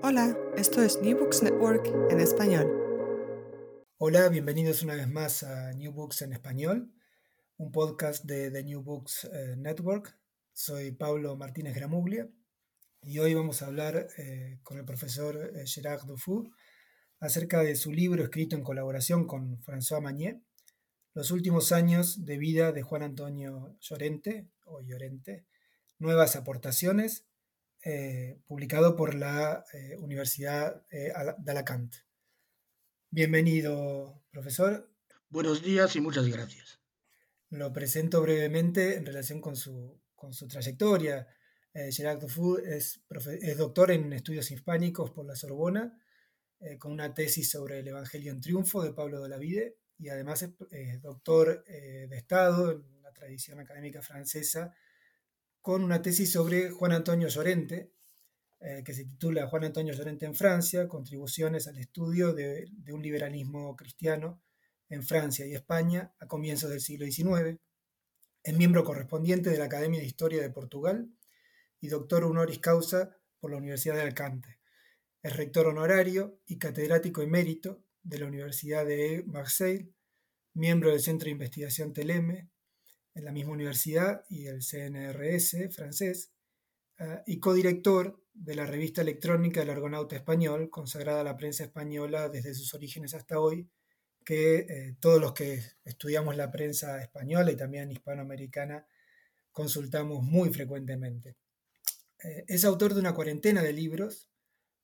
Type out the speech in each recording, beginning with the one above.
Hola, esto es New Books Network en español. Hola, bienvenidos una vez más a New Books en español, un podcast de The New Books eh, Network. Soy Pablo Martínez Gramuglia y hoy vamos a hablar eh, con el profesor eh, Gerard Dufour acerca de su libro escrito en colaboración con François Magnier, Los últimos años de vida de Juan Antonio Llorente, o Llorente, Nuevas aportaciones, eh, publicado por la eh, Universidad eh, de Alacant. Bienvenido, profesor. Buenos días y muchas gracias. Lo presento brevemente en relación con su, con su trayectoria. Gerard Dufour es, es, doctor en estudios hispánicos por la Sorbona, con una tesis sobre el Evangelio en Triunfo de Pablo de la Vide, y además es doctor de Estado en la tradición académica francesa con una tesis sobre Juan Antonio Llorente, eh, que se titula Juan Antonio Llorente en Francia, contribuciones al estudio de, un liberalismo cristiano en Francia y España a comienzos del siglo XIX. Es miembro correspondiente de la Academia de Historia de Portugal y doctor honoris causa por la Universidad de Alcante. Es rector honorario y catedrático emérito de la Universidad de Marseille, miembro del Centro de Investigación Teleme, en la misma universidad y el CNRS francés, uh, y codirector de la revista electrónica del Argonauta Español, consagrada a la prensa española desde sus orígenes hasta hoy, que eh, todos los que estudiamos la prensa española y también hispanoamericana consultamos muy frecuentemente. Eh, es autor de una cuarentena de libros,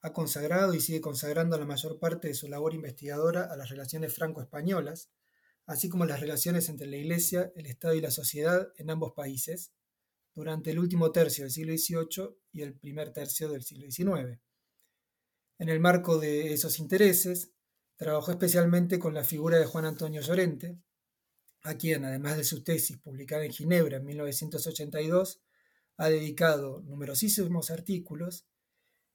ha consagrado y sigue consagrando la mayor parte de su labor investigadora a las relaciones franco-españolas, así como las relaciones entre la Iglesia, el Estado y la sociedad en ambos países durante el último tercio del siglo XVIII y el primer tercio del siglo XIX. En el marco de esos intereses, trabajó especialmente con la figura de Juan Antonio Llorente, a quien, además de su tesis publicada en Ginebra en 1982, ha dedicado numerosísimos artículos,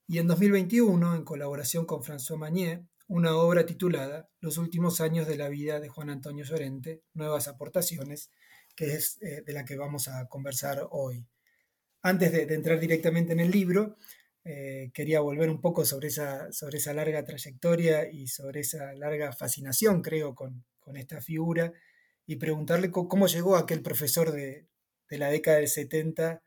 y en 2021, en colaboración con François Magnier, una obra titulada Los últimos años de la vida de Juan Antonio Llorente, Nuevas aportaciones, que es eh, de la que vamos a conversar hoy. Antes de, entrar directamente en el libro, eh, quería volver un poco sobre esa, sobre esa larga trayectoria y sobre esa larga fascinación, creo, con, esta figura y preguntarle cómo, llegó aquel profesor de, la década del 70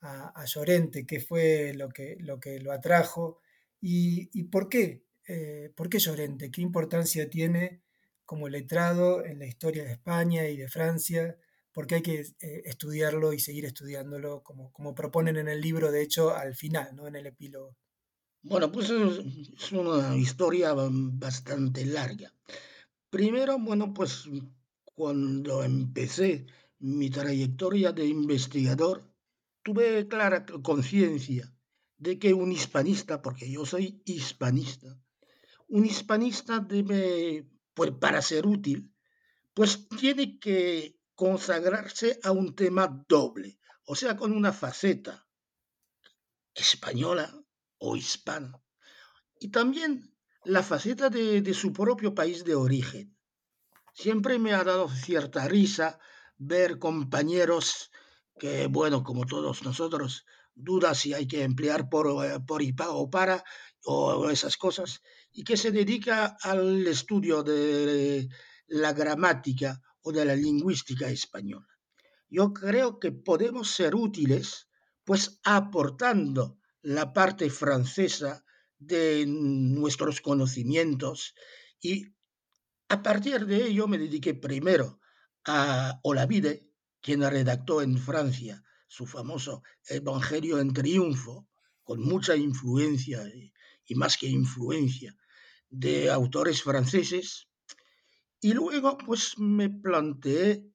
a, Llorente, qué fue lo que lo, atrajo y por qué eh, ¿por qué Llorente? ¿Qué importancia tiene como letrado en la historia de España y de Francia? Porque hay que eh, estudiarlo y seguir estudiándolo, como, como proponen en el libro, de hecho, al final, ¿no? en el epílogo. Bueno, pues es una historia bastante larga. Primero, bueno, pues cuando empecé mi trayectoria de investigador, tuve clara conciencia de que un hispanista, porque yo soy hispanista, un hispanista debe, pues, para ser útil, pues tiene que consagrarse a un tema doble, o sea, con una faceta española o hispana, y también la faceta de, su propio país de origen. Siempre me ha dado cierta risa ver compañeros que, bueno, como todos nosotros, duda si hay que emplear por, eh, por y para o esas cosas, y que se dedica al estudio de la gramática o de la lingüística española. Yo creo que podemos ser útiles, pues aportando la parte francesa de nuestros conocimientos y a partir de ello me dediqué primero a Olavide, quien redactó en Francia su famoso Evangelio en Triunfo, con mucha influencia y, más que influencia de autores franceses. Y luego pues me planteé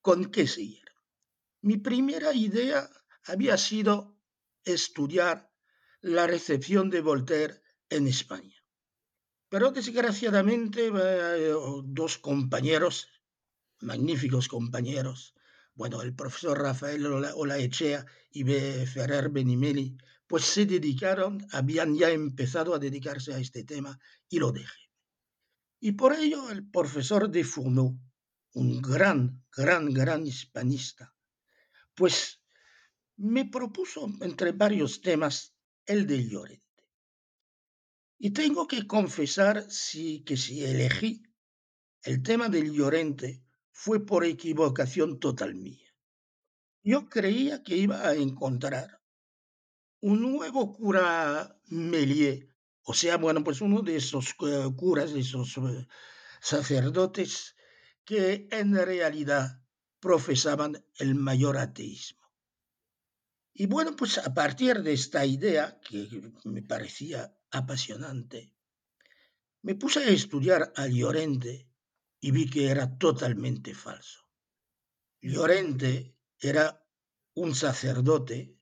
con qué seguir. Mi primera idea había sido estudiar la recepción de Voltaire en España. Pero desgraciadamente eh, dos compañeros, magníficos compañeros, bueno, el profesor Rafael Olaechea y. Ferrer Benimeli, pues se dedicaron, habían ya empezado a dedicarse a este tema y lo dejé. Y por ello el profesor de Fourneau, un gran, gran, gran hispanista, pues me propuso entre varios temas el de Llorente. Y tengo que confesar sí, que si elegí el tema del Llorente fue por equivocación total mía. Yo creía que iba a encontrar un nuevo cura Melier, o sea, bueno, pues uno de esos eh, curas, de esos eh, sacerdotes que en realidad profesaban el mayor ateísmo. Y bueno, pues a partir de esta idea, que me parecía apasionante, me puse a estudiar a Llorente y vi que era totalmente falso. Llorente era un sacerdote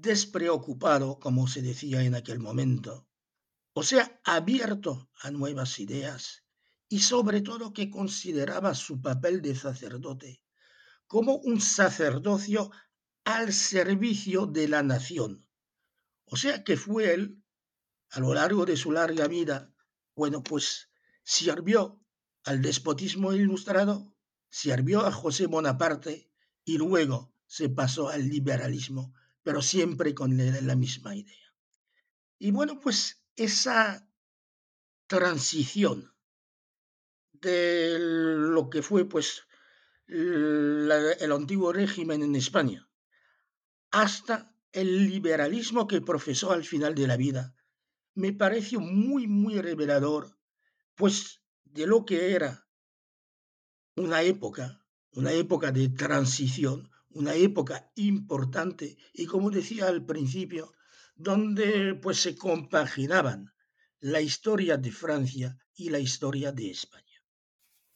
despreocupado, como se decía en aquel momento, o sea, abierto a nuevas ideas y sobre todo que consideraba su papel de sacerdote como un sacerdocio al servicio de la nación. O sea que fue él, a lo largo de su larga vida, bueno, pues sirvió al despotismo ilustrado, sirvió a José Bonaparte y luego se pasó al liberalismo, pero siempre con la misma idea. Y bueno, pues esa transición de lo que fue pues el antiguo régimen en España hasta el liberalismo que profesó al final de la vida, me pareció muy, muy revelador, pues de lo que era una época, una época de transición, una época importante y como decía al principio, donde pues se compaginaban la historia de Francia y la historia de España.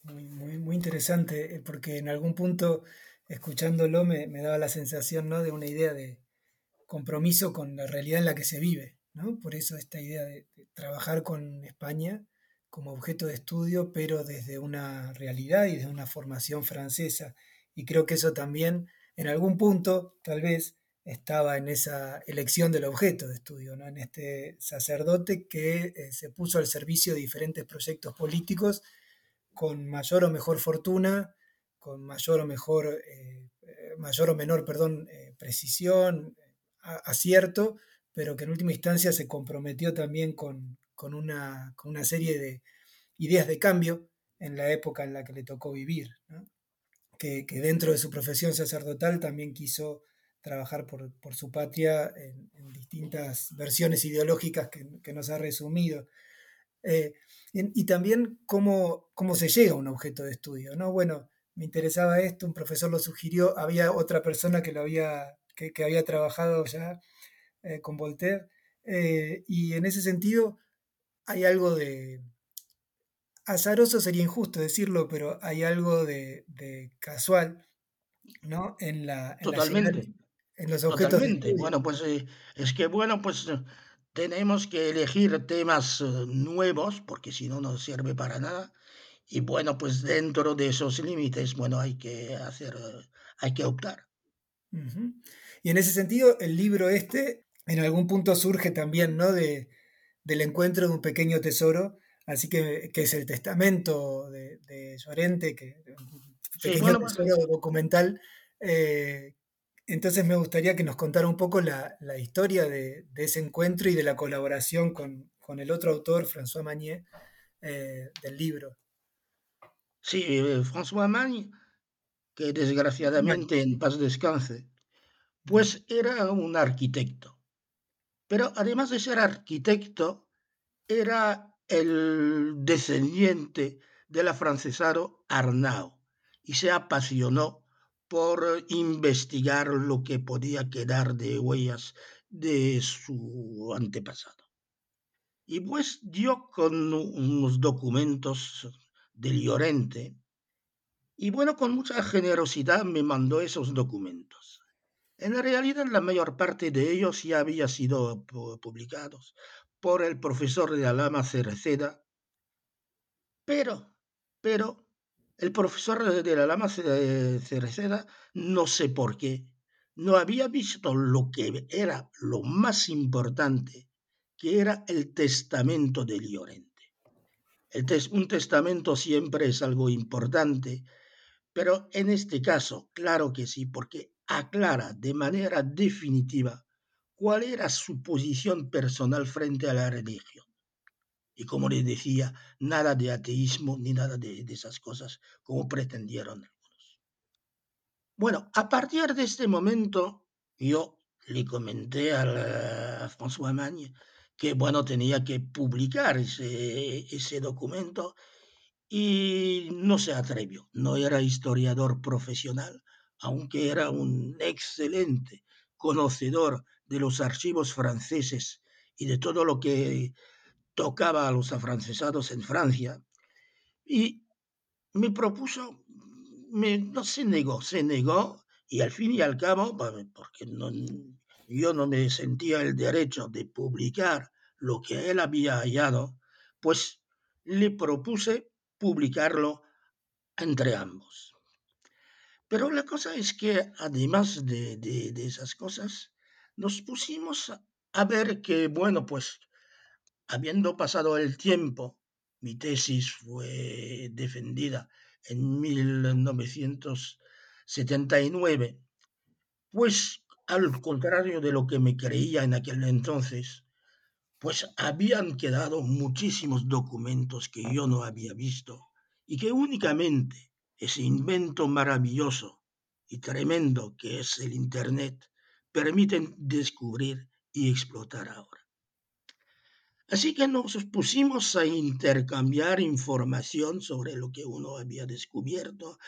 Muy, muy, interesante, eh, porque en algún punto, escuchándolo, me, me, daba la sensación ¿no? de una idea de compromiso con la realidad en la que se vive. ¿no? Por eso esta idea de, de trabajar con España como objeto de estudio, pero desde una realidad y desde una formación francesa. Y creo que eso también, en algún punto, tal vez, estaba en esa elección del objeto de estudio, ¿no? en este sacerdote que eh, se puso al servicio de diferentes proyectos políticos con mayor o mejor fortuna, con mayor o mejor, eh, mayor o menor, perdón, eh, precisión, acierto, pero que en última instancia se comprometió también con, con, una, con, una, serie de ideas de cambio en la época en la que le tocó vivir. Que, dentro de su profesión sacerdotal también quiso trabajar por, su patria en, distintas versiones ideológicas que, nos ha resumido. Eh, y, también cómo, cómo se llega a un objeto de estudio, ¿no? Bueno, me interesaba esto, un profesor lo sugirió, había otra persona que lo había, que había trabajado ya eh, con Voltaire, eh, y en ese sentido hay algo de, azaroso sería injusto decirlo, pero hay algo de, de casual, ¿no? En la... En Totalmente. La en los objetos Totalmente. Bueno, pues eh, es que, bueno, pues tenemos que elegir temas eh, nuevos, porque si no, no sirve para nada. Y bueno, pues dentro de esos límites, bueno, hay que hacer, eh, hay que optar. Uh -huh. Y en ese sentido, el libro este, en algún punto surge también, ¿no? De, del encuentro de un pequeño tesoro, así que, que es el testamento de, de Llorente, que un pequeño sí, bueno, tesoro bueno. documental, eh, entonces me gustaría que nos contara un poco la, la historia de, de, ese encuentro y de la colaboración con, con el otro autor, François Magnier, eh, del libro. Sí, eh, François Magnier, que desgraciadamente en paz descanse, pues era un arquitecto. Pero además de ser arquitecto, era el descendiente del afrancesado Arnau y se apasionó por investigar lo que podía quedar de huellas de su antepasado. Y pues dio con unos documentos del Llorente y bueno, con mucha generosidad me mandó esos documentos. En realidad la mayor parte de ellos ya había sido publicados por el profesor de Alama Cereceda, pero, pero el profesor de la Lama Cereceda, no sé por qué, no había visto lo que era lo más importante, que era el testamento de Llorente. un testamento siempre es algo importante, pero en este caso, claro que sí, porque aclara de manera definitiva cuál era su posición personal frente a la religión. Y como les decía, nada de ateísmo ni nada de, esas cosas como pretendieron algunos. Bueno, a partir de este momento, yo le comenté a, François Magne que, bueno, tenía que publicar ese, ese documento y no se atrevió. No era historiador profesional, aunque era un excelente conocedor de los archivos franceses y de todo lo que tocaba a los afrancesados en Francia y me propuso, me, no se negó, se negó y al fin y al cabo, porque no, yo no me sentía el derecho de publicar lo que él había hallado, pues le propuse publicarlo entre ambos. Pero la cosa es que además de, de, de esas cosas, nos pusimos a ver que, bueno, pues Habiendo pasado el tiempo, mi tesis fue defendida en 1979, pues al contrario de lo que me creía en aquel entonces, pues habían quedado muchísimos documentos que yo no había visto y que únicamente ese invento maravilloso y tremendo que es el Internet permiten descubrir y explotar ahora. Así que nos pusimos a intercambiar información sobre lo que uno había descubierto,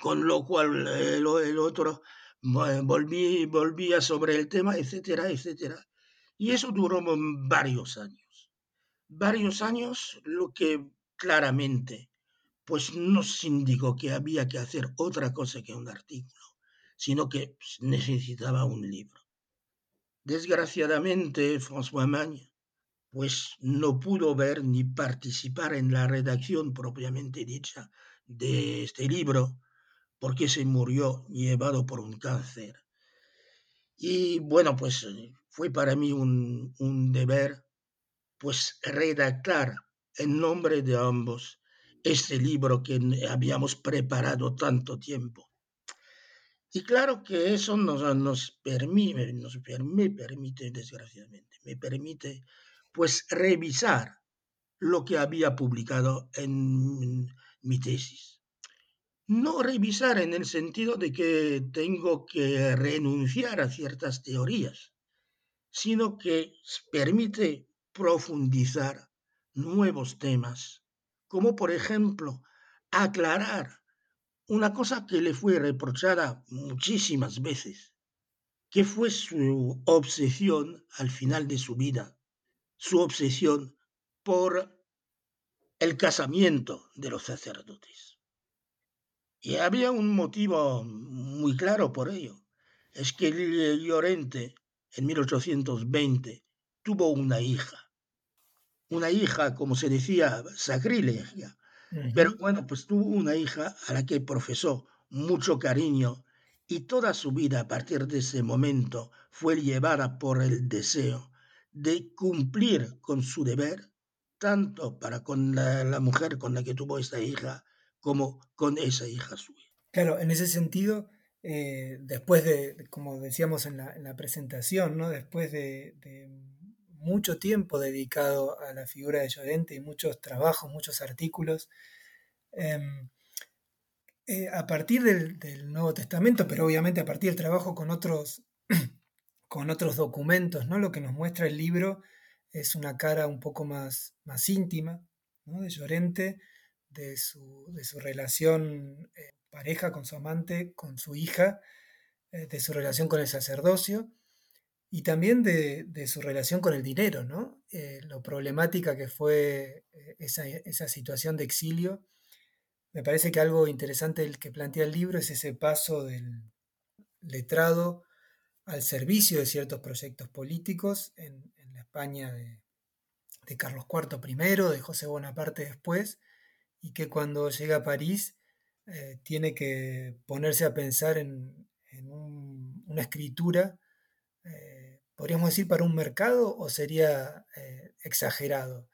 con lo cual el, otro volví, volvía sobre el tema, etcétera, etcétera. Y eso duró varios años. Varios años, lo que claramente pues nos indicó que había que hacer otra cosa que un artículo, sino que necesitaba un libro. Desgraciadamente, François Magne pues no pudo ver ni participar en la redacción propiamente dicha de este libro, porque se murió llevado por un cáncer. Y bueno, pues fue para mí un, un deber, pues redactar en nombre de ambos este libro que habíamos preparado tanto tiempo. Y claro que eso nos, nos, permite, nos me permite, desgraciadamente, me permite pues revisar lo que había publicado en mi tesis. No revisar en el sentido de que tengo que renunciar a ciertas teorías, sino que permite profundizar nuevos temas, como por ejemplo aclarar una cosa que le fue reprochada muchísimas veces, que fue su obsesión al final de su vida su obsesión por el casamiento de los sacerdotes. Y había un motivo muy claro por ello. Es que Llorente en 1820 tuvo una hija. Una hija, como se decía, sacrilegia. Pero bueno, pues tuvo una hija a la que profesó mucho cariño y toda su vida a partir de ese momento fue llevada por el deseo de cumplir con su deber, tanto para con la, mujer con la que tuvo esta hija, como con esa hija suya. Claro, en ese sentido, eh, después de, como decíamos en la, presentación, ¿no? después de, mucho tiempo dedicado a la figura de Llorente y muchos trabajos, muchos artículos, em, eh, a partir del, Nuevo Testamento, pero obviamente a partir del trabajo con otros con otros documentos, ¿no? Lo que nos muestra el libro es una cara un poco más, más íntima de Llorente, de su, de su relación eh, pareja con su amante, con su hija, eh, de su relación con el sacerdocio y también de, su relación con el dinero, ¿no? Eh, lo problemática que fue esa, esa, situación de exilio. Me parece que algo interesante el que plantea el libro es ese paso del letrado al servicio de ciertos proyectos políticos en, la España de, Carlos IV primero, de José Bonaparte después, y que cuando llega a París eh, tiene que ponerse a pensar en, una escritura, eh, podríamos decir, para un mercado o sería eh, exagerado,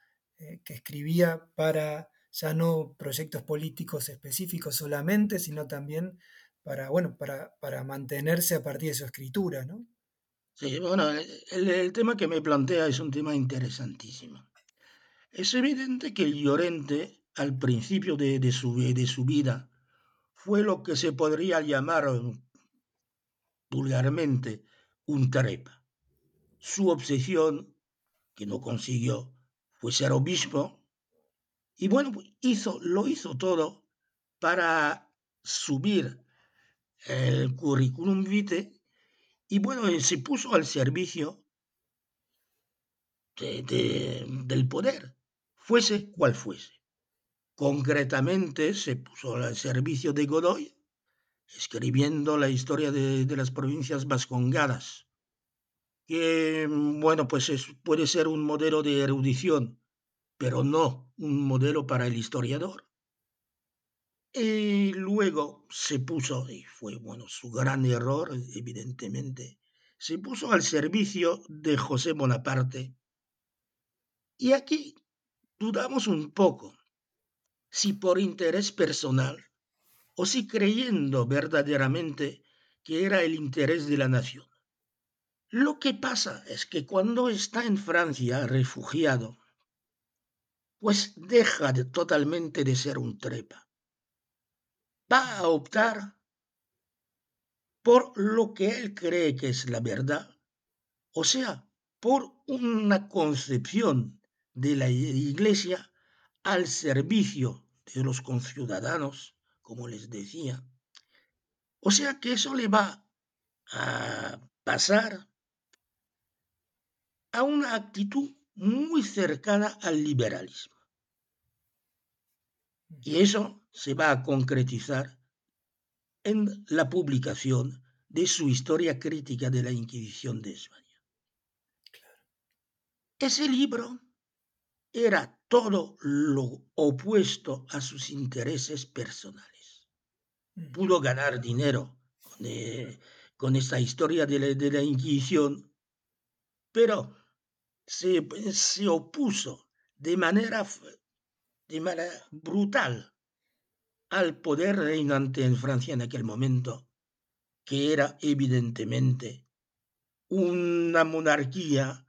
que escribía para ya no proyectos políticos específicos solamente, sino también para, bueno, para, para mantenerse a partir de su escritura, ¿no? Sí, bueno, el, tema que me plantea es un tema interesantísimo. Es evidente que el Llorente, al principio de, su, de su vida, fue lo que se podría llamar vulgarmente un trepa. Su obsesión, que no consiguió, fue ser obispo, y bueno, hizo, lo hizo todo para subir el currículum vitae y bueno, se puso al servicio del poder, fuese cual fuese. Concretamente se puso al servicio de Godoy, escribiendo la historia de, las provincias vascongadas, que bueno, pues puede ser un modelo de erudición, pero no un modelo para el historiador. Y luego se puso, y fue bueno su gran error, evidentemente, se puso al servicio de José Bonaparte. Y aquí dudamos un poco si por interés personal o si creyendo verdaderamente que era el interés de la nación. Lo que pasa es que cuando está en Francia refugiado, pues deja de, totalmente de ser un trepa va a optar por lo que él cree que es la verdad, o sea, por una concepción de la Iglesia al servicio de los conciudadanos, como les decía. O sea que eso le va a pasar a una actitud muy cercana al liberalismo. Y eso se va a concretizar en la publicación de su historia crítica de la Inquisición de España. Ese libro era todo lo opuesto a sus intereses personales. Pudo ganar dinero con, esta historia de la, Inquisición, pero se, se opuso de manera de manera brutal al poder reinante en Francia en aquel momento, que era evidentemente una monarquía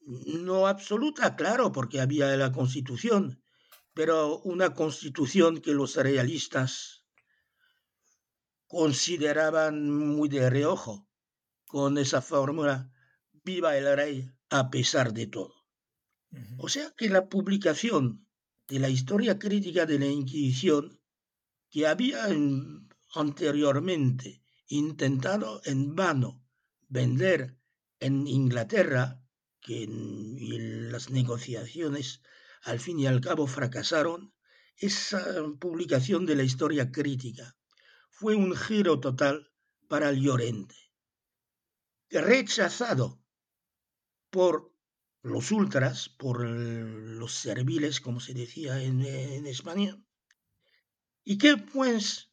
no absoluta, claro, porque había la constitución, pero una constitución que los realistas consideraban muy de reojo, con esa fórmula, viva el rey a pesar de todo. O sea que la publicación de la historia crítica de la Inquisición que había anteriormente intentado en vano vender en Inglaterra, que en, las negociaciones al fin y al cabo fracasaron, esa publicación de la historia crítica fue un giro total para el Llorente, rechazado por los ultras, por los serviles, como se decía en, España, y que pues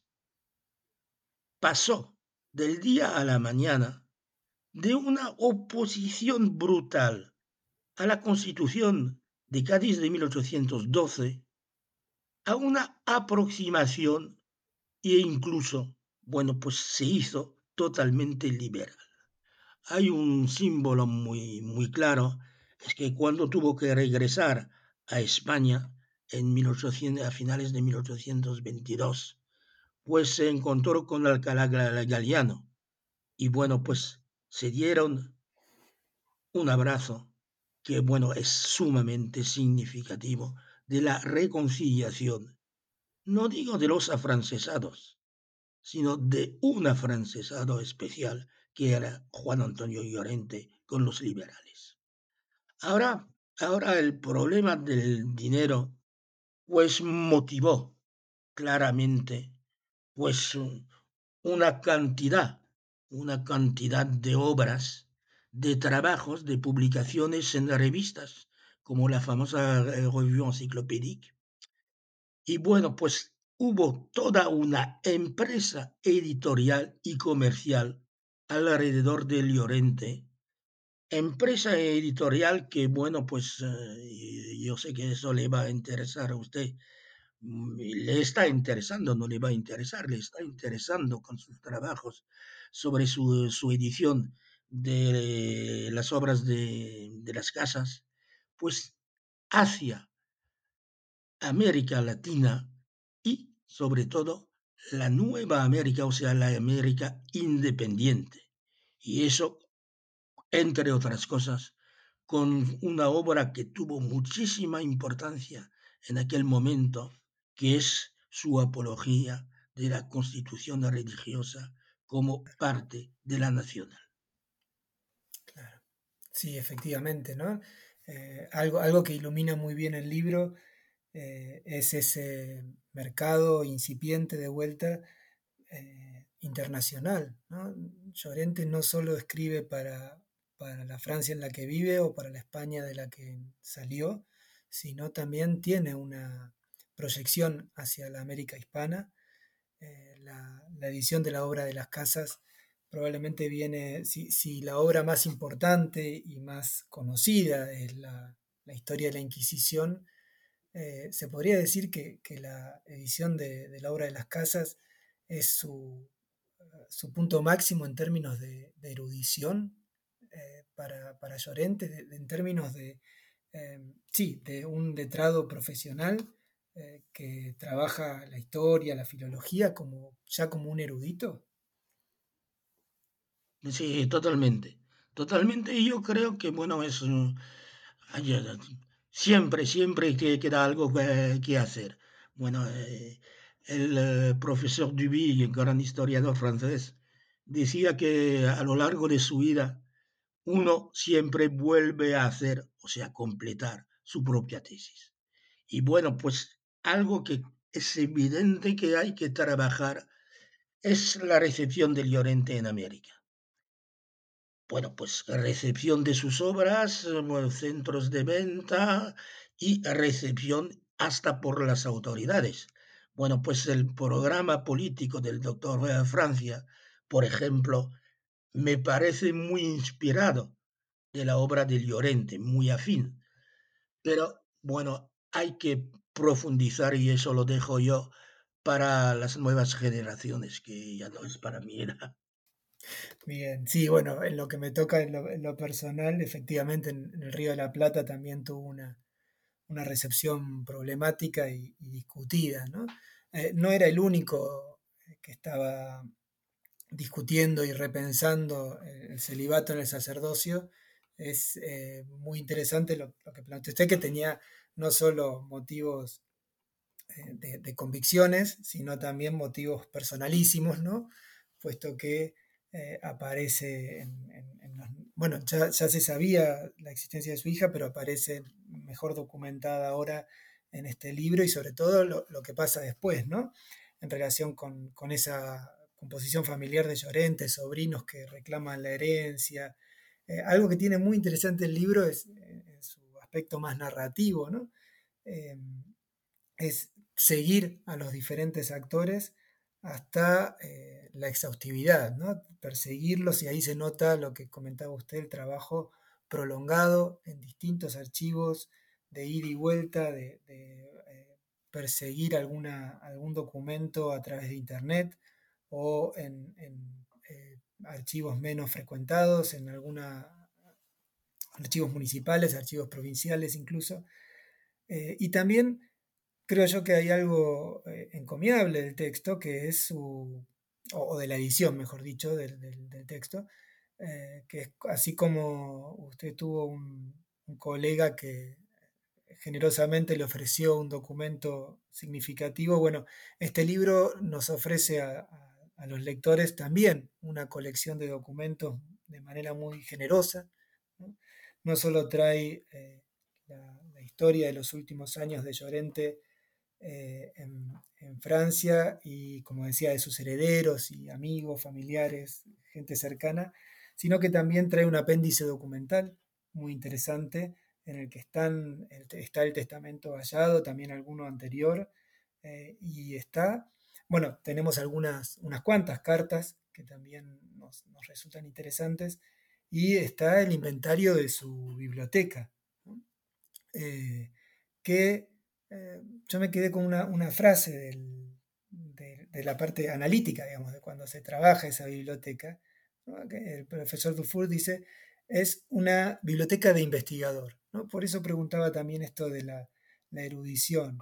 pasó del día a la mañana de una oposición brutal a la constitución de Cádiz de 1812 a una aproximación e incluso, bueno, pues se hizo totalmente liberal. Hay un símbolo muy, muy claro es que cuando tuvo que regresar a España en 1800, a finales de 1822, pues se encontró con Alcalá Galiano y bueno, pues se dieron un abrazo que, bueno, es sumamente significativo de la reconciliación, no digo de los afrancesados, sino de un afrancesado especial que era Juan Antonio Llorente con los liberales. Ahora, ahora el problema del dinero, pues motivó claramente, pues una cantidad, una cantidad de obras, de trabajos, de publicaciones en revistas, como la famosa eh, Revue Encyclopédique. Y bueno, pues hubo toda una empresa editorial y comercial alrededor de Llorente. Empresa editorial que, bueno, pues eh, yo sé que eso le va a interesar a usted. Mm, le está interesando, no le va a interesar, le está interesando con sus trabajos sobre su, edición de las obras de, de las casas, pues hacia América Latina y sobre todo la nueva América, o sea, la América independiente. Y eso, entre otras cosas, con una obra que tuvo muchísima importancia en aquel momento, que es su apología de la constitución religiosa como parte de la nacional. Claro. Sí, efectivamente, ¿no? Eh, algo, algo que ilumina muy bien el libro eh, es ese mercado incipiente de vuelta eh, internacional. ¿no? Llorente no solo escribe para, para la Francia en la que vive o para la España de la que salió, sino también tiene una proyección hacia la América hispana. Eh, la, edición de la obra de las casas probablemente viene, si, la obra más importante y más conocida es la, la historia de la Inquisición, eh, se podría decir que, la edición de, la obra de las casas es su, punto máximo en términos de, erudición eh, para, Llorente, en términos de, eh, sí, de un letrado profesional que trabaja la historia, la filología, como, ya como un erudito. Sí, totalmente. Totalmente. Y yo creo que, bueno, es Siempre, siempre que queda algo que, hacer. Bueno, eh, el eh, profesor Duby, gran historiador francés, decía que a lo largo de su vida uno siempre vuelve a hacer, o sea, completar su propia tesis. Y bueno, pues algo que es evidente que hay que trabajar es la recepción del Llorente en América bueno, pues recepción de sus obras, centros de venta y recepción hasta por las autoridades. Bueno, pues el programa político del doctor eh, Francia, por ejemplo, me parece muy inspirado de la obra de Llorente, muy afín. Pero bueno, hay que profundizar y eso lo dejo yo para las nuevas generaciones, que ya no es para mí. Era. Bien, sí, bueno, en lo que me toca en lo, personal, efectivamente en, el Río de la Plata también tuvo una, recepción problemática y, discutida, ¿no? Eh, no era el único que estaba discutiendo y repensando el celibato en el sacerdocio. Es eh, muy interesante lo, que planteó usted, que tenía no solo motivos eh, de, de, convicciones, sino también motivos personalísimos, ¿no? Puesto que eh, aparece en, bueno, ya, se sabía la existencia de su hija, pero aparece mejor documentada ahora en este libro y sobre todo lo, que pasa después, ¿no? En relación con, esa composición familiar de Llorente, sobrinos que reclaman la herencia. Eh, algo que tiene muy interesante el libro es eh, su aspecto más narrativo, ¿no? es seguir a los diferentes actores hasta eh, la exhaustividad, ¿no? perseguirlos y ahí se nota lo que comentaba usted, el trabajo prolongado en distintos archivos de ida y vuelta, de, eh, perseguir alguna, algún documento a través de Internet o en, eh, archivos menos frecuentados, en algunos archivos municipales, archivos provinciales incluso. y también creo yo que hay algo eh, encomiable del texto, que es su, o, de la edición, mejor dicho, del, texto, eh, que así como usted tuvo un, colega que generosamente le ofreció un documento significativo, bueno, este libro nos ofrece a, los lectores también una colección de documentos de manera muy generosa. No, solo trae eh, la, historia de los últimos años de Llorente eh, en, Francia y, como decía, de sus herederos y amigos, familiares, gente cercana, sino que también trae un apéndice documental muy interesante en el que están, está el testamento hallado, también alguno anterior, eh, y está, bueno, tenemos algunas, unas cuantas cartas que también nos, resultan interesantes, y está el inventario de su biblioteca, eh, que eh, yo me quedé con una, frase de, la parte analítica, digamos, de cuando se trabaja esa biblioteca, el profesor Dufour dice, es una biblioteca de investigador. ¿no? Por eso preguntaba también esto de la, erudición.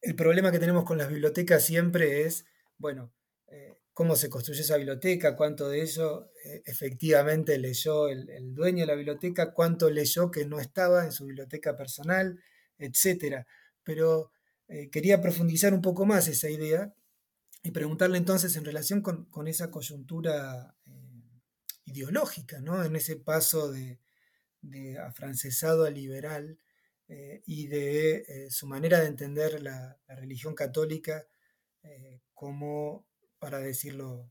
El problema que tenemos con las bibliotecas siempre es, bueno, eh, cómo se construyó esa biblioteca, cuánto de eso eh, efectivamente leyó el, dueño de la biblioteca, cuánto leyó que no estaba en su biblioteca personal, etc. Pero eh, quería profundizar un poco más esa idea y preguntarle entonces en relación con, esa coyuntura ideológica, ¿no? en ese paso de, afrancesado a liberal eh, y de eh, su manera de entender la, religión católica eh, como, para decirlo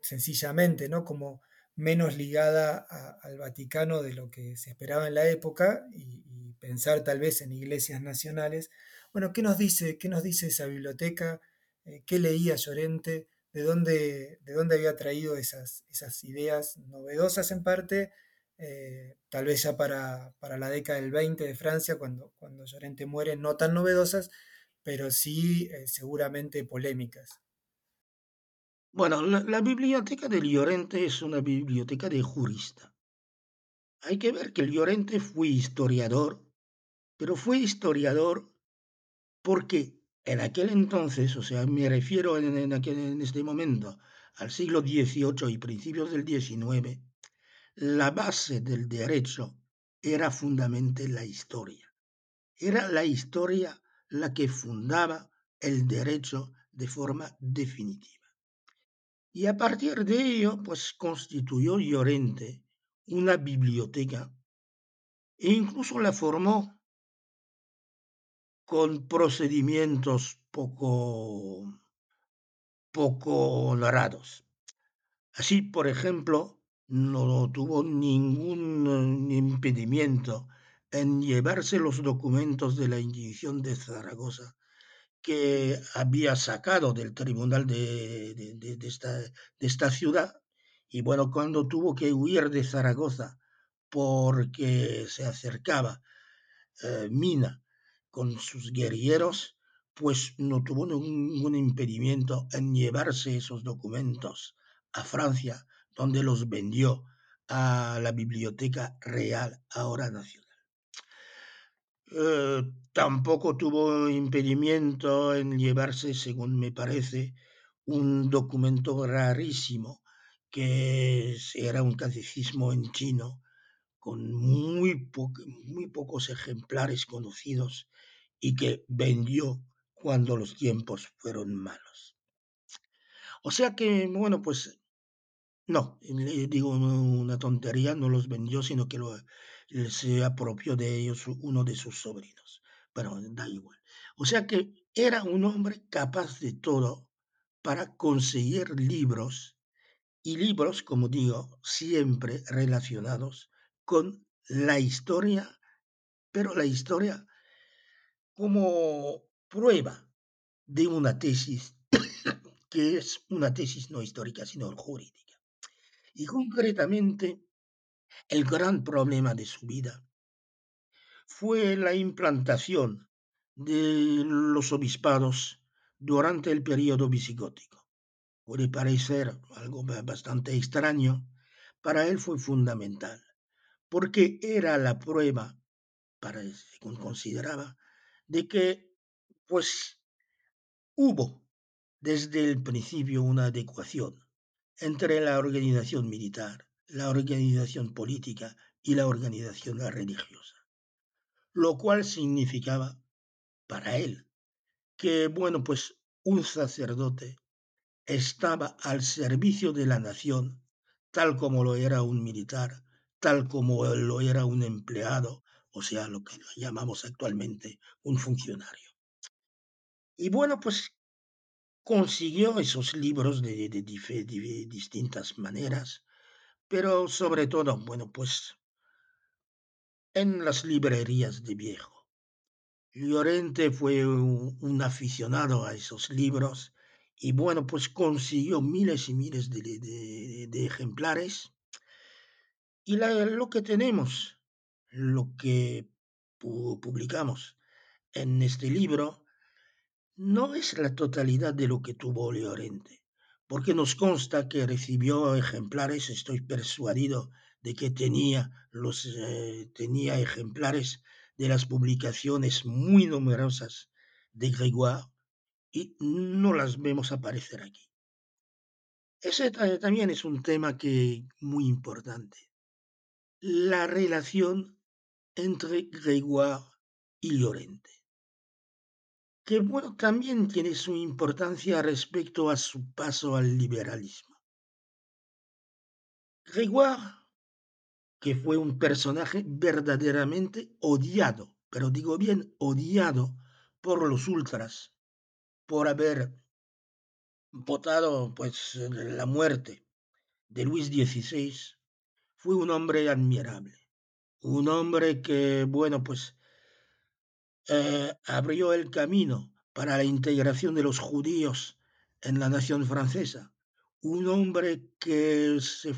sencillamente, ¿no? como menos ligada al Vaticano de lo que se esperaba en la época y, pensar tal vez en iglesias nacionales. Bueno, ¿qué nos dice, qué nos dice esa biblioteca? ¿Qué leía Llorente? de dónde, de dónde había traído esas, esas ideas novedosas en parte, eh, tal vez ya para, la década del 20 de Francia, cuando, cuando Llorente muere, no tan novedosas, pero sí eh, seguramente polémicas. Bueno, la, biblioteca de Llorente es una biblioteca de jurista. Hay que ver que Llorente fue historiador, pero fue historiador porque en aquel entonces, o sea, me refiero en, este momento al siglo XVIII y principios del XIX, la base del derecho era fundamentalmente la historia. Era la historia la que fundaba el derecho de forma definitiva. Y a partir de ello, pues constituyó Llorente una biblioteca e incluso la formó con procedimientos poco, poco honrados. Así, por ejemplo, no tuvo ningún impedimento en llevarse los documentos de la Inquisición de Zaragoza que había sacado del tribunal de, esta, de, esta, ciudad. Y bueno, cuando tuvo que huir de Zaragoza porque se acercaba eh, Mina con sus guerrilleros, pues no tuvo ningún impedimento en llevarse esos documentos a Francia, donde los vendió a la Biblioteca Real, ahora nacional. Eh, tampoco tuvo impedimento en llevarse, según me parece, un documento rarísimo, que era un catecismo en chino, con muy, muy pocos ejemplares conocidos y que vendió cuando los tiempos fueron malos. O sea que, bueno, pues no, digo una tontería, no los vendió, sino que lo, se apropió de ellos uno de sus sobrinos. Pero da igual. O sea que era un hombre capaz de todo para conseguir libros y libros, como digo, siempre relacionados con la historia, pero la historia como prueba de una tesis que es una tesis no histórica, sino jurídica. Y concretamente, el gran problema de su vida fue la implantación de los obispados durante el periodo visigótico. Puede parecer algo bastante extraño, para él fue fundamental, porque era la prueba, para, según consideraba, de que pues hubo desde el principio una adecuación entre la organización militar, la organización política y la organización religiosa, lo cual significaba para él que, bueno, pues un sacerdote estaba al servicio de la nación, tal como lo era un militar, tal como lo era un empleado, o sea, lo que llamamos actualmente un funcionario. Y bueno, pues consiguió esos libros de, de, distintas maneras, pero sobre todo, bueno, pues en las librerías de viejo. Llorente fue un, aficionado a esos libros y bueno, pues consiguió miles y miles de, ejemplares. Y lo que tenemos, lo que publicamos en este libro, no es la totalidad de lo que tuvo Llorente, porque nos consta que recibió ejemplares, estoy persuadido de que tenía, los, eh, tenía ejemplares de las publicaciones muy numerosas de Grégoire y no las vemos aparecer aquí. Ese también es un tema que muy importante. La relación entre Grégoire y Llorente que bueno, también tiene su importancia respecto a su paso al liberalismo. Grégoire, que fue un personaje verdaderamente odiado, pero digo bien odiado por los ultras, por haber votado pues la muerte de Luis XVI, fue un hombre admirable, un hombre que, bueno, pues eh, abrió el camino para la integración de los judíos en la nación francesa. Un hombre que se,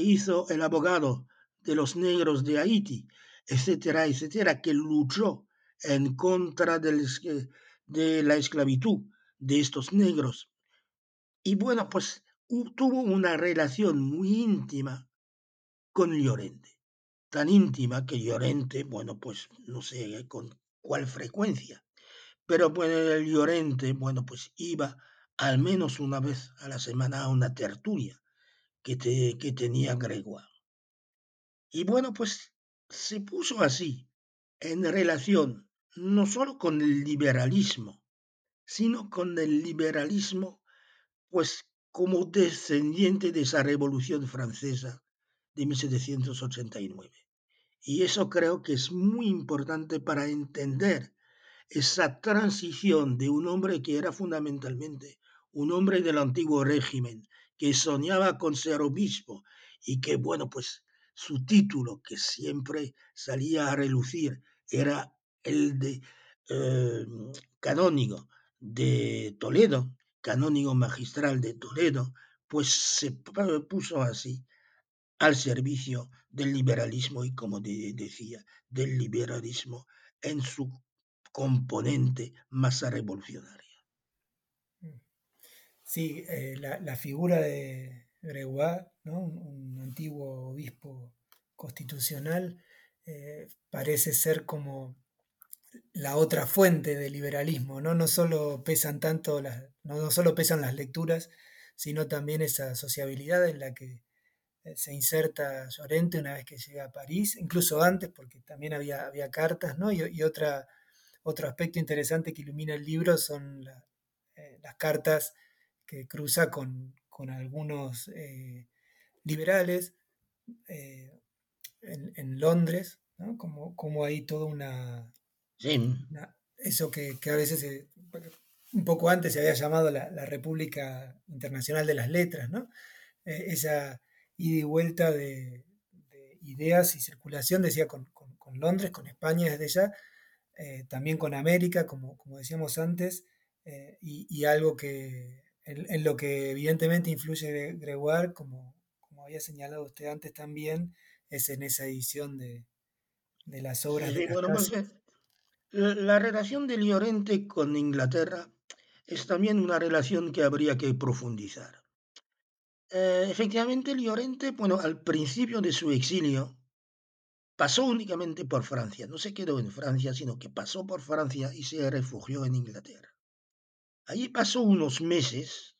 hizo el abogado de los negros de Haití, etcétera, etcétera, que luchó en contra de la esclavitud de estos negros. Y bueno, pues tuvo una relación muy íntima con Llorente. Tan íntima que Llorente, bueno, pues no sé con cuál frecuencia. Pero pues el Llorente, bueno, pues iba al menos una vez a la semana a una tertulia que, que tenía Gregoire. Y bueno, pues se puso así, en relación no solo con el liberalismo, sino con el liberalismo, pues como descendiente de esa revolución francesa de 1789. Y eso creo que es muy importante para entender esa transición de un hombre que era fundamentalmente un hombre del antiguo régimen, que soñaba con ser obispo y que, bueno, pues su título que siempre salía a relucir era el de eh, canónigo de Toledo, canónigo magistral de Toledo, pues se puso así al servicio del liberalismo y, como decía, del liberalismo en su componente más revolucionaria. Sí, eh, la, figura de Gregoire, un, antiguo obispo constitucional, eh, parece ser como la otra fuente del liberalismo, ¿no? No solo pesan tanto las, no solo pesan las lecturas, sino también esa sociabilidad en la que se inserta Llorente una vez que llega a París, incluso antes, porque también había, había cartas, ¿no? Y, otra, otro aspecto interesante que ilumina el libro son eh, las cartas que cruza con, algunos eh, liberales en, Londres, ¿no? Como, como hay toda una... eso que, a veces, un poco antes se había llamado la, República Internacional de las Letras, ¿no? esa ida y vuelta de, ideas y circulación, decía, con, Londres, con España desde ya, eh, también con América, como, como decíamos antes, eh, y, algo que en, lo que evidentemente influye Gregoire, como, como había señalado usted antes también, es en esa edición de, las obras de la, la relación de Llorente con Inglaterra es también una relación que habría que profundizar. Eh, efectivamente, Llorente, bueno, al principio de su exilio, pasó únicamente por Francia. No se quedó en Francia, sino que pasó por Francia y se refugió en Inglaterra. Allí pasó unos meses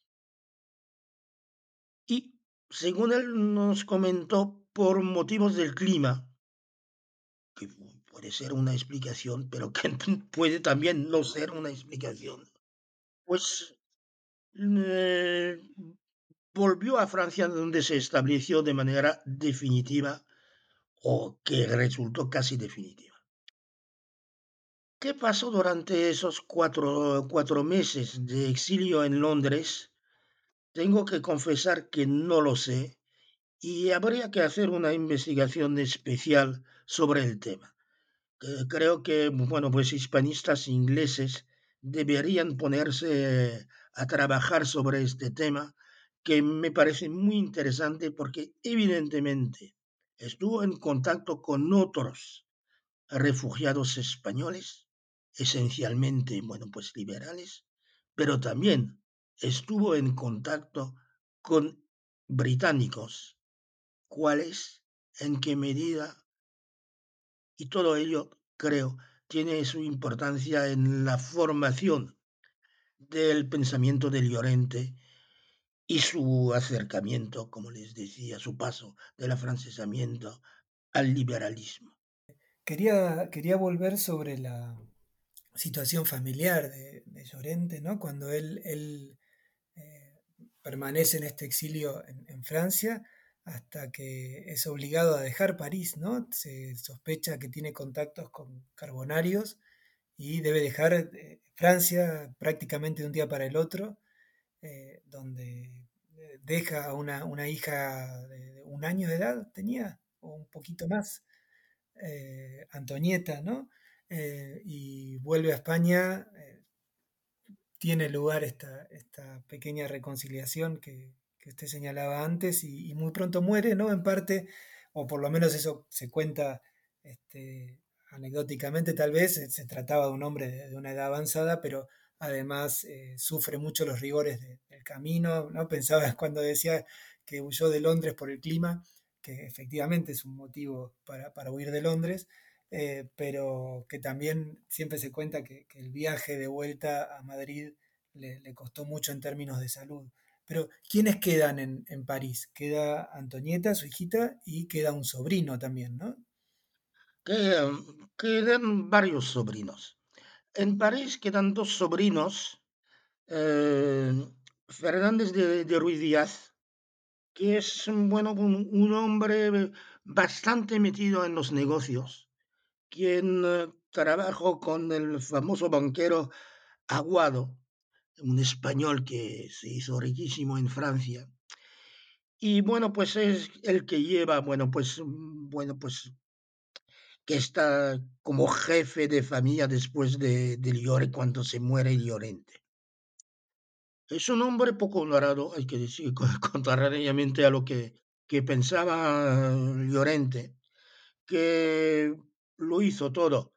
y, según él nos comentó, por motivos del clima, que puede ser una explicación, pero que puede también no ser una explicación, pues eh, volvió a Francia donde se estableció de manera definitiva o que resultó casi definitiva. ¿Qué pasó durante esos cuatro, meses de exilio en Londres? Tengo que confesar que no lo sé y habría que hacer una investigación especial sobre el tema. Creo que, bueno, pues hispanistas ingleses deberían ponerse a trabajar sobre este tema que me parece muy interesante porque evidentemente estuvo en contacto con otros refugiados españoles, esencialmente, bueno, pues liberales, pero también estuvo en contacto con británicos. ¿Cuáles? ¿En qué medida? Y todo ello, creo, tiene su importancia en la formación del pensamiento de Llorente y su acercamiento, como les decía, su paso del afrancesamiento al liberalismo. Quería, quería volver sobre la situación familiar de, Llorente, ¿no? Cuando él, él eh, permanece en este exilio en, en, Francia hasta que es obligado a dejar París, ¿no? Se sospecha que tiene contactos con carbonarios y debe dejar eh, Francia prácticamente de un día para el otro eh, donde eh, deja a una, una, hija de un año de edad, tenía, o un poquito más, eh, Antonieta, ¿no? Y vuelve a España, tiene lugar esta, esta, pequeña reconciliación que, que usted señalaba antes y, muy pronto muere, ¿no? En parte, o por lo menos eso se cuenta este, anecdóticamente tal vez, se trataba de un hombre de una edad avanzada, pero además eh, sufre mucho los rigores de, del camino, ¿no? Pensaba cuando decía que huyó de Londres por el clima, que efectivamente es un motivo para, para huir de Londres, eh, pero que también siempre se cuenta que, el viaje de vuelta a Madrid le, costó mucho en términos de salud. Pero, ¿quiénes quedan en, en, París? Queda Antonieta, su hijita, y queda un sobrino también, ¿no? Quedan varios sobrinos. En París quedan dos sobrinos, eh, Fernández de, de, Ruiz Díaz, que es bueno, un, hombre bastante metido en los negocios, quien eh, trabajó con el famoso banquero Aguado, un español que se hizo riquísimo en Francia. Y bueno, pues es el que lleva, bueno, pues, bueno, pues que está como jefe de familia después de, de Llore cuando se muere Llorente. Es un hombre poco honorado, hay que decir, contrariamente a lo que, que pensaba Llorente, que lo hizo todo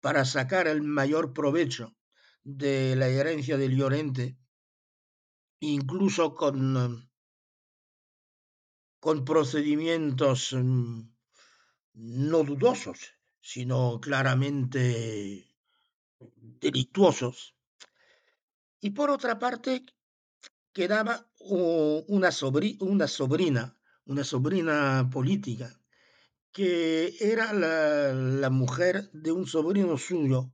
para sacar el mayor provecho de la herencia de Llorente, incluso con, con procedimientos no dudosos, sino claramente delictuosos. Y por otra parte, quedaba una, sobri una sobrina, una sobrina política, que era la, mujer de un sobrino suyo.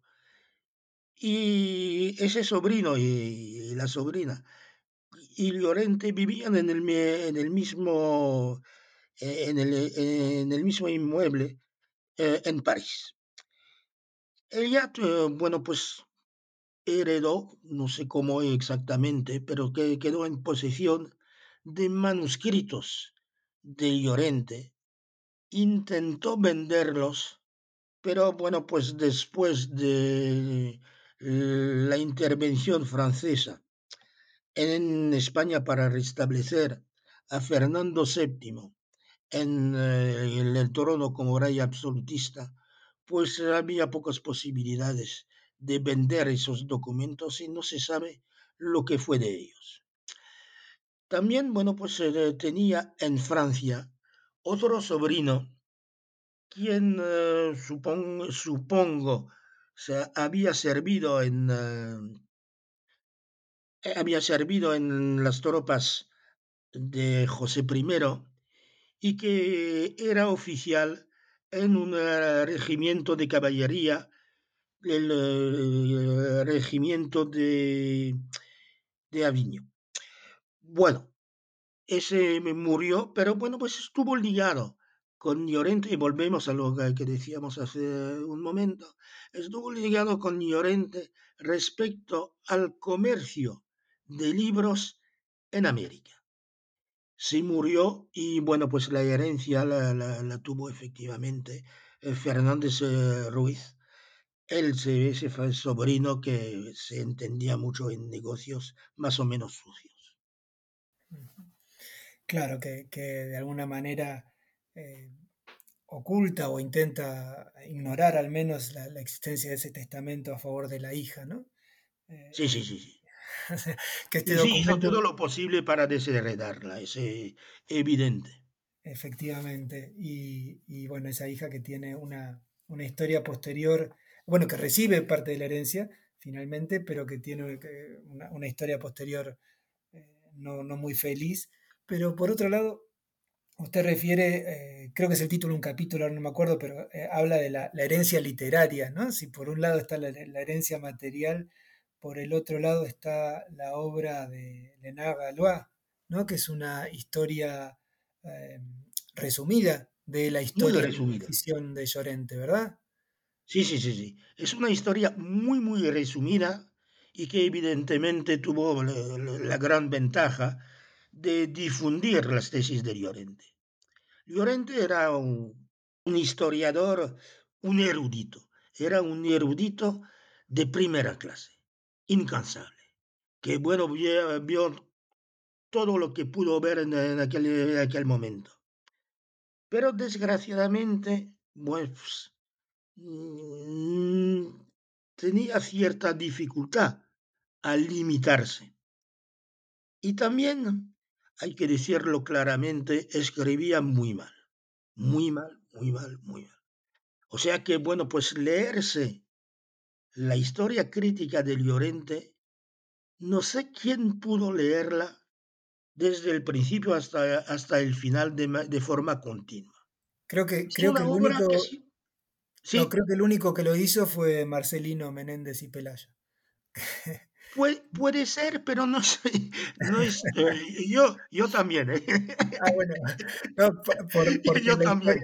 Y ese sobrino y, la sobrina y Llorente vivían en el mismo en el, en el mismo inmueble eh, en París. Ella, eh, bueno, pues heredó, no sé cómo exactamente, pero que quedó en posesión de manuscritos de Llorente. Intentó venderlos, pero bueno, pues después de la intervención francesa en España para restablecer a Fernando VII en, eh, el trono como rey absolutista, pues había pocas posibilidades de vender esos documentos y no se sabe lo que fue de ellos. También, bueno, pues eh, tenía en Francia otro sobrino, quien eh, supon, supongo se había servido en había servido en las tropas de José I y que era oficial en un eh, regimiento de caballería, el eh, regimiento de, de Aviño. Bueno, ese murió, pero bueno, pues estuvo ligado con Llorente, y volvemos a lo que decíamos hace un momento, estuvo ligado con Llorente respecto al comercio de libros en América. Sí murió y bueno, pues la herencia la, tuvo efectivamente eh, Fernández eh, Ruiz, él ese fue el sobrino que se entendía mucho en negocios más o menos sucios. Claro, que, de alguna manera eh, oculta o intenta ignorar al menos la, existencia de ese testamento a favor de la hija, ¿no? sí, sí, sí, sí. que este sí, hizo todo lo posible para desheredarla, es evidente. Efectivamente. Y, bueno, esa hija que tiene una, historia posterior, bueno, que recibe parte de la herencia finalmente, pero que tiene una, historia posterior eh, no, muy feliz. Pero por otro lado, usted refiere, eh, creo que es el título de un capítulo, no me acuerdo, pero eh, habla de la, herencia literaria, ¿no? Si por un lado está la herencia material, por el otro lado está la obra de Leonard Galois, ¿no? que es una historia eh, resumida de la historia de la de Llorente, ¿verdad? Sí, sí, sí, sí. Es una historia muy, muy resumida y que evidentemente tuvo la, gran ventaja de difundir las tesis de Llorente. Llorente era un, un historiador, un erudito, era un erudito de primera clase incansable, que bueno, vio, todo lo que pudo ver en, aquel, aquel, momento. Pero desgraciadamente, pues, mm, tenía cierta dificultad al limitarse. Y también, hay que decirlo claramente, escribía muy mal, muy mal, muy mal, muy mal. O sea que, bueno, pues leerse la historia crítica de Llorente, no sé quién pudo leerla desde el principio hasta, hasta el final de, forma continua. Creo que, creo que el único... No, creo que el único que lo hizo fue Marcelino Menéndez y Pelaya. puede ser, pero no sé. No es, eh, yo, yo también. ¿eh? Ah, bueno. yo también.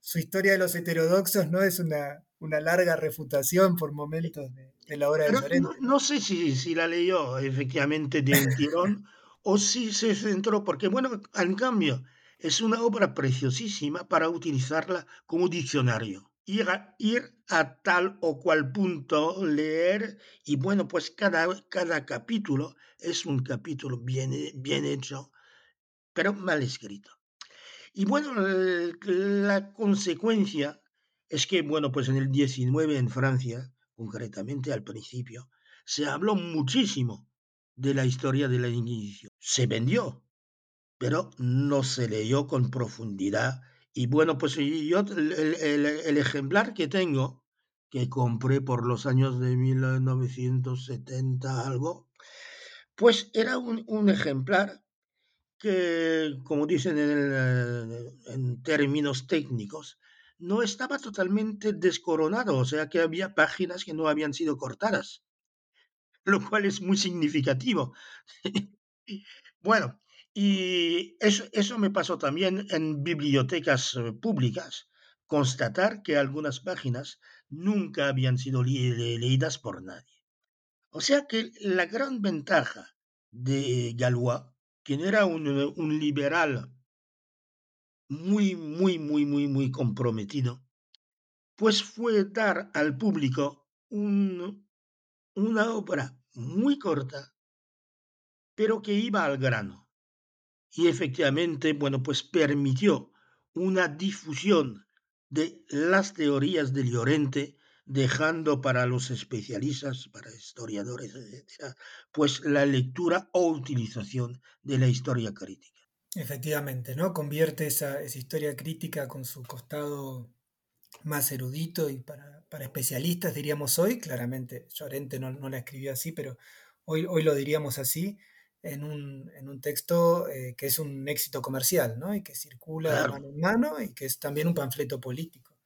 su historia de los heterodoxos no es una, una larga refutación por momentos de, la obra de Llorente. No, sé si, si, la leyó efectivamente de un tirón o si se centró, porque bueno, en cambio, es una obra preciosísima para utilizarla como diccionario. Ir a, ir a tal o cual punto, leer, y bueno, pues cada, cada capítulo es un capítulo bien, bien hecho, pero mal escrito. Y bueno, la consecuencia es que, bueno, pues en el 19 en Francia, concretamente al principio, se habló muchísimo de la historia de la Inquisición. Se vendió, pero no se leyó con profundidad. Y bueno, pues yo el, ejemplar que tengo, que compré por los años de 1970 algo, pues era un, un ejemplar que, como dicen en términos técnicos, no estaba totalmente descoronado, o sea que había páginas que no habían sido cortadas, lo cual es muy significativo. bueno, y eso, eso me pasó también en bibliotecas eh, públicas, constatar que algunas páginas nunca habían sido leídas por nadie. O sea que la gran ventaja de Galois, quien era un, un liberal muy, muy, muy, muy, muy comprometido, pues fue dar al público un, una obra muy corta, pero que iba al grano. Y efectivamente, bueno, pues permitió una difusión de las teorías de Llorente, dejando para los especialistas, para historiadores, etc., pues la lectura o utilización de la historia crítica. Efectivamente, ¿no? Convierte esa, historia crítica con su costado más erudito y para, especialistas, diríamos hoy, claramente Llorente no, la escribió así, pero hoy, hoy lo diríamos así, en un, en un texto eh, que es un éxito comercial, ¿no? Y que circula de mano en mano y que es también un panfleto político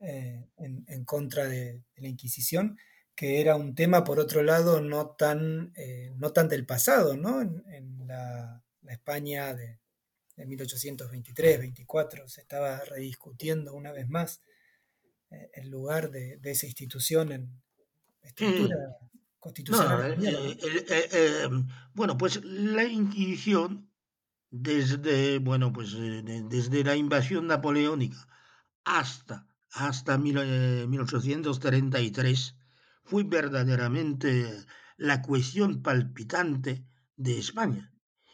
eh, en, en, contra de, de, la Inquisición, que era un tema, por otro lado, no tan, eh, no tan del pasado, ¿no? En, en la, la, España de, de 1823-24 se estaba rediscutiendo una vez más el lugar de, de, esa institución en estructura mm constitucional. No, eh, eh, eh, bueno, pues la Inquisición, desde, bueno, pues, desde la invasión napoleónica hasta, hasta mil, 1833, fue verdaderamente la cuestión palpitante de España.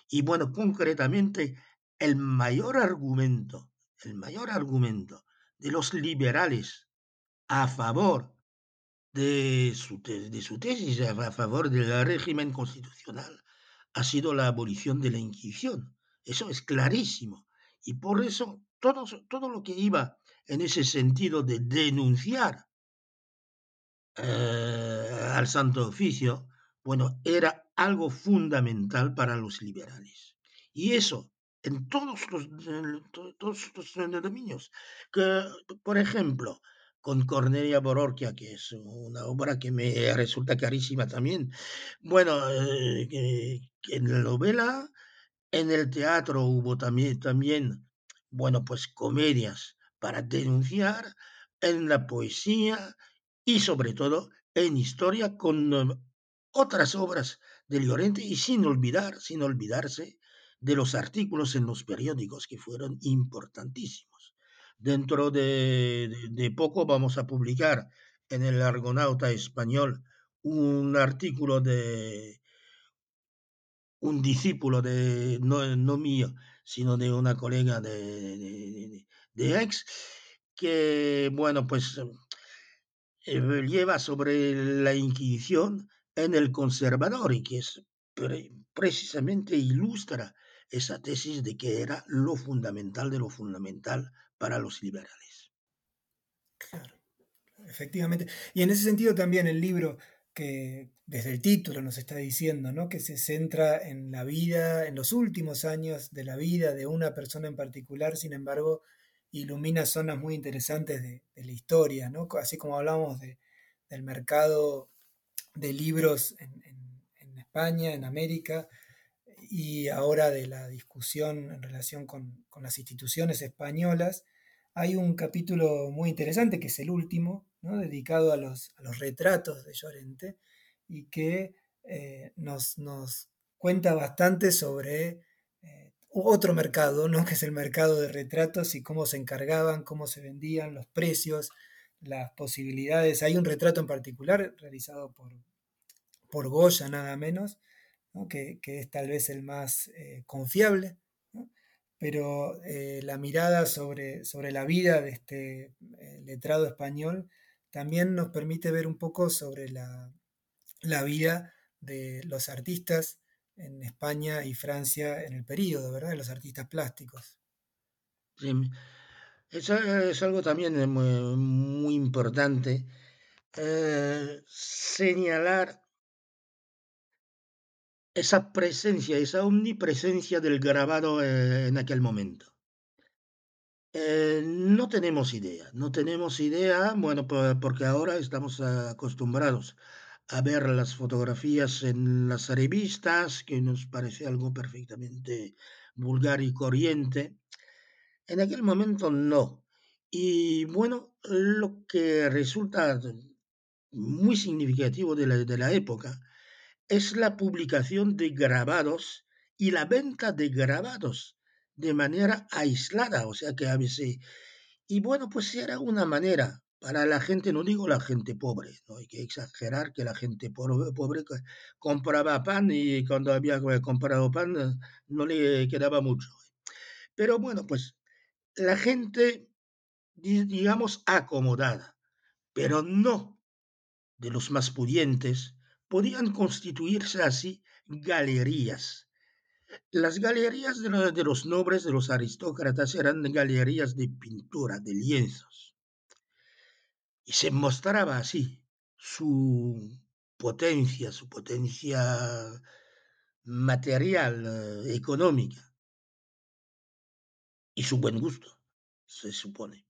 Y bueno, concretamente, el mayor argumento, el mayor argumento de los liberales a favor de su, de su tesis a favor del régimen constitucional ha sido la abolición de la Inquisición. Eso es clarísimo. Y por eso todo, todo lo que iba en ese sentido de denunciar eh, al Santo Oficio, bueno, era algo fundamental para los liberales. Y eso en todos los, todos los dominios. Que, por ejemplo, con Cornelia Bororquia, que es una obra que me resulta carísima también. Bueno, eh, en la novela, en el teatro hubo también, también, bueno, pues comedias para denunciar, en la poesía y sobre todo en historia con um, otras obras de Llorente y sin olvidar, sin olvidarse de los artículos en los periódicos que fueron importantísimos. Dentro de, poco vamos a publicar en el Argonauta español un artículo de un discípulo de, no, mío, sino de una colega de, de, de ex, que, bueno, pues eh, lleva sobre la Inquisición en el conservador y que es pre, precisamente ilustra esa tesis de que era lo fundamental de lo fundamental para los liberales. Claro, efectivamente. Y en ese sentido también el libro que desde el título nos está diciendo, ¿no? que se centra en la vida, en los últimos años de la vida de una persona en particular, sin embargo, ilumina zonas muy interesantes de, de la historia, ¿no? así como hablamos de, del mercado de libros en, en, España, en América, y ahora de la discusión en relación con, con, las instituciones españolas, hay un capítulo muy interesante, que es el último, ¿no? dedicado a los, a los, retratos de Llorente, y que eh, nos, nos, cuenta bastante sobre eh, otro mercado, ¿no? que es el mercado de retratos y cómo se encargaban, cómo se vendían, los precios, las posibilidades. Hay un retrato en particular realizado por, por Goya, nada menos, ¿no? que, que, es tal vez el más eh, confiable, pero eh, la mirada sobre, sobre, la vida de este eh, letrado español también nos permite ver un poco sobre la, la, vida de los artistas en España y Francia en el periodo, ¿verdad? De los artistas plásticos. Sí. Eso es algo también muy, muy importante. Eh, señalar esa presencia, esa omnipresencia del grabado eh, en aquel momento. Eh, no tenemos idea, no tenemos idea, bueno, porque ahora estamos acostumbrados a ver las fotografías en las revistas, que nos parece algo perfectamente vulgar y corriente. En aquel momento no. Y bueno, lo que resulta muy significativo de la, de la época es la publicación de grabados y la venta de grabados de manera aislada, o sea que a veces... Y bueno, pues era una manera para la gente, no digo la gente pobre, no hay que exagerar que la gente pobre, pobre compraba pan y cuando había comprado pan no le quedaba mucho. Pero bueno, pues la gente, digamos, acomodada, pero no de los más pudientes, podían constituirse así galerías. Las galerías de, los nobles, de los aristócratas, eran galerías de pintura, de lienzos. Y se mostraba así su potencia, su potencia material, eh, económica y su buen gusto, se supone.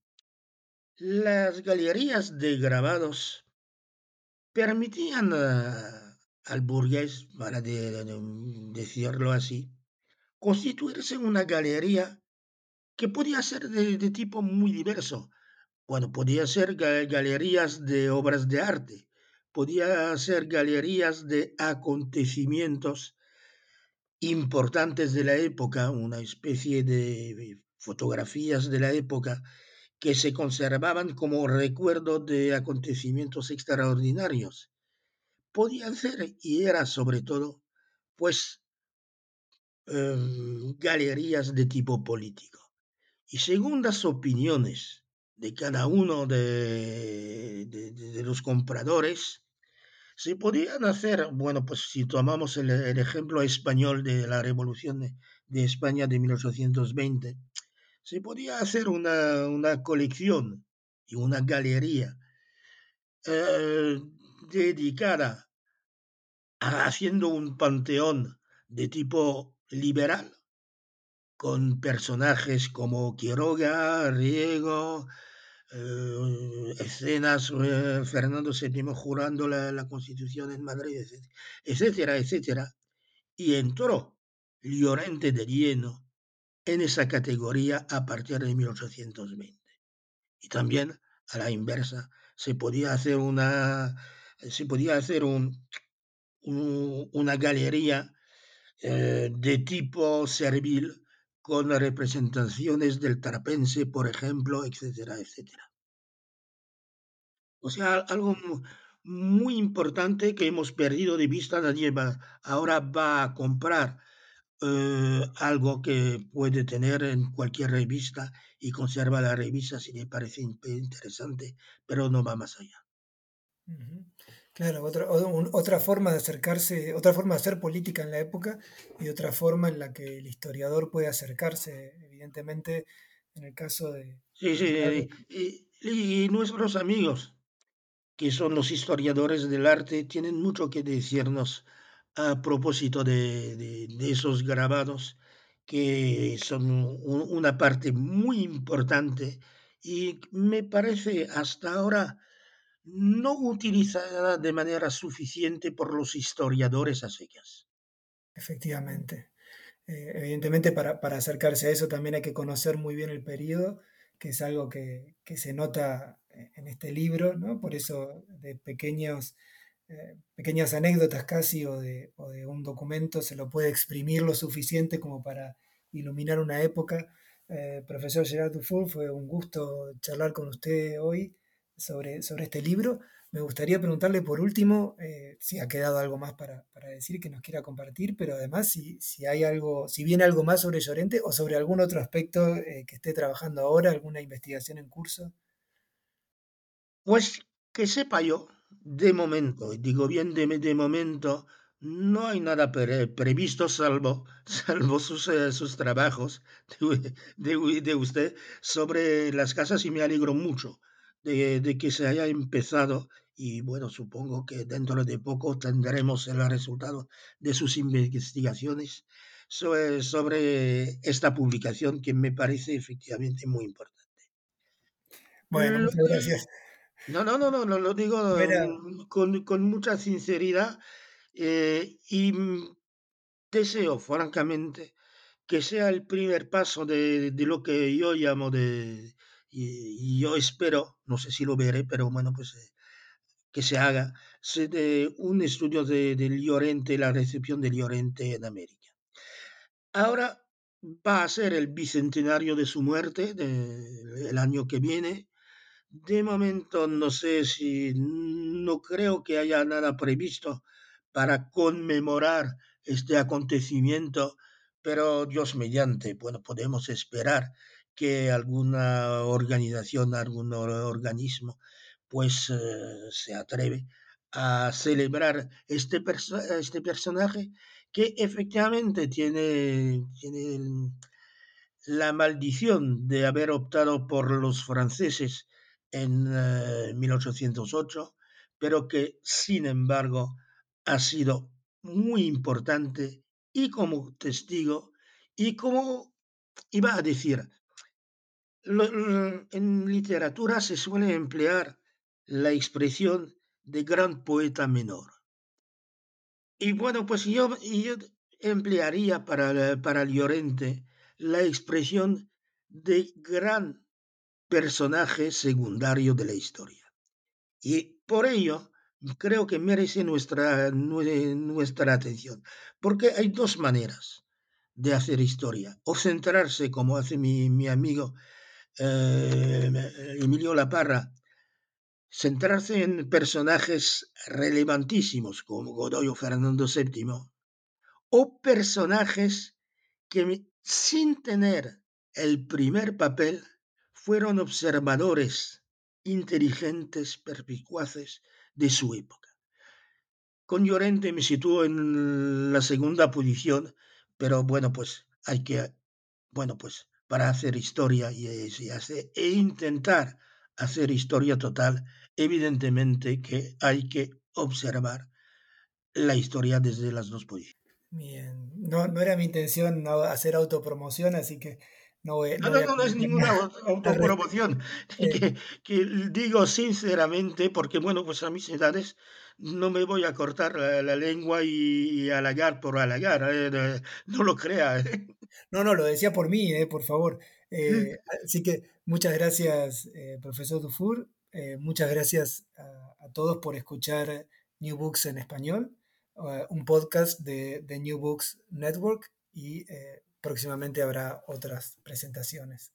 Las galerías de grabados permitían al burgués, para de, decirlo así, constituirse una galería que podía ser de, de tipo muy diverso. Bueno, podía ser galerías de obras de arte, podía ser galerías de acontecimientos importantes de la época, una especie de fotografías de la época que se conservaban como recuerdo de acontecimientos extraordinarios. Podían ser, y era sobre todo, pues, eh, galerías de tipo político. Y según las opiniones de cada uno de, de, los compradores, se podían hacer, bueno, pues si tomamos el, el ejemplo español de la Revolución de, de, España de 1820, se podía hacer una, una colección y una galería eh, dedicada a haciendo un panteón de tipo liberal, con personajes como Quiroga, Riego, eh, escenas, eh, Fernando VII jurando la, la, Constitución en Madrid, etcétera, etcétera. Y entró Llorente de lleno en esa categoría a partir de 1820. Y también a la inversa, se podía hacer una, se podía hacer un, un, una galería eh, de tipo servil con representaciones del trapense, por ejemplo, etcétera, etcétera. O sea, algo muy importante que hemos perdido de vista, nadie va, ahora va a comprar eh, algo que puede tener en cualquier revista y conserva la revista si le parece interesante, pero no va más allá. Claro, otra, otra forma de acercarse, otra forma de hacer política en la época y otra forma en la que el historiador puede acercarse, evidentemente, en el caso de... Sí, sí, y, y nuestros amigos, que son los historiadores del arte, tienen mucho que decirnos a propósito de, de, esos grabados, que son un, una parte muy importante y me parece hasta ahora no utilizada de manera suficiente por los historiadores a secas. Efectivamente. Eh, evidentemente para, para, acercarse a eso también hay que conocer muy bien el periodo, que es algo que, que se nota en este libro, ¿no? por eso de pequeños, eh, pequeñas anécdotas casi o de, o de, un documento se lo puede exprimir lo suficiente como para iluminar una época. Eh, profesor Gerard Dufour, fue un gusto charlar con usted hoy sobre, sobre este libro. Me gustaría preguntarle por último eh, si ha quedado algo más para, para, decir que nos quiera compartir, pero además si, si, hay algo, si viene algo más sobre Llorente o sobre algún otro aspecto que esté trabajando ahora, alguna investigación en curso. Pues que sepa yo, de momento, digo bien de, de momento, no hay nada pre previsto salvo, salvo sus, eh, sus trabajos de, de, de, usted sobre las casas y me alegro mucho de, de, que se haya empezado y bueno, supongo que dentro de poco tendremos el resultado de sus investigaciones sobre, sobre esta publicación que me parece efectivamente muy importante. Bueno, muchas gracias. No, no, no, no, no lo digo con, con, mucha sinceridad eh, y deseo, francamente, que sea el primer paso de, de lo que yo llamo de, y, y, yo espero, no sé si lo veré, pero bueno, pues eh, que se haga se de un estudio de, de, Llorente, la recepción de Llorente en América. Ahora va a ser el bicentenario de su muerte de, el año que viene. De momento no sé si, no creo que haya nada previsto para conmemorar este acontecimiento, pero Dios mediante, bueno, podemos esperar que alguna organización, algún organismo, pues eh, se atreve a celebrar este, este personaje que efectivamente tiene, la maldición de haber optado por los franceses en eh, 1808, pero que sin embargo ha sido muy importante y como testigo y como iba a decir, en literatura se suele emplear la expresión de gran poeta menor. Y bueno, pues yo, yo emplearía para, para Llorente la expresión de gran personaje secundario de la historia. Y por ello creo que merece nuestra, nuestra atención, porque hay dos maneras de hacer historia, o centrarse, como hace mi, mi amigo eh, Emilio Laparra, centrarse en personajes relevantísimos como Godoy o Fernando VII, o personajes que sin tener el primer papel fueron observadores inteligentes, perspicuaces de su época. Con Llorente me sitúo en la segunda posición, pero bueno, pues hay que, bueno, pues para hacer historia y, e intentar hacer historia total, evidentemente que hay que observar la historia desde las dos posiciones. Bien, no, no era mi intención hacer autopromoción, así que no No, no, no, es ninguna autopromoción. Eh. que, digo sinceramente, porque bueno, pues a mis edades no me voy a cortar la, lengua y, halagar por halagar, ¿eh? no lo crea. ¿eh? No, no, lo decía por mí, por favor. así que muchas gracias, profesor Dufour. muchas gracias a, todos por escuchar New Books en español, un podcast de, de New Books Network y próximamente habrá otras presentaciones.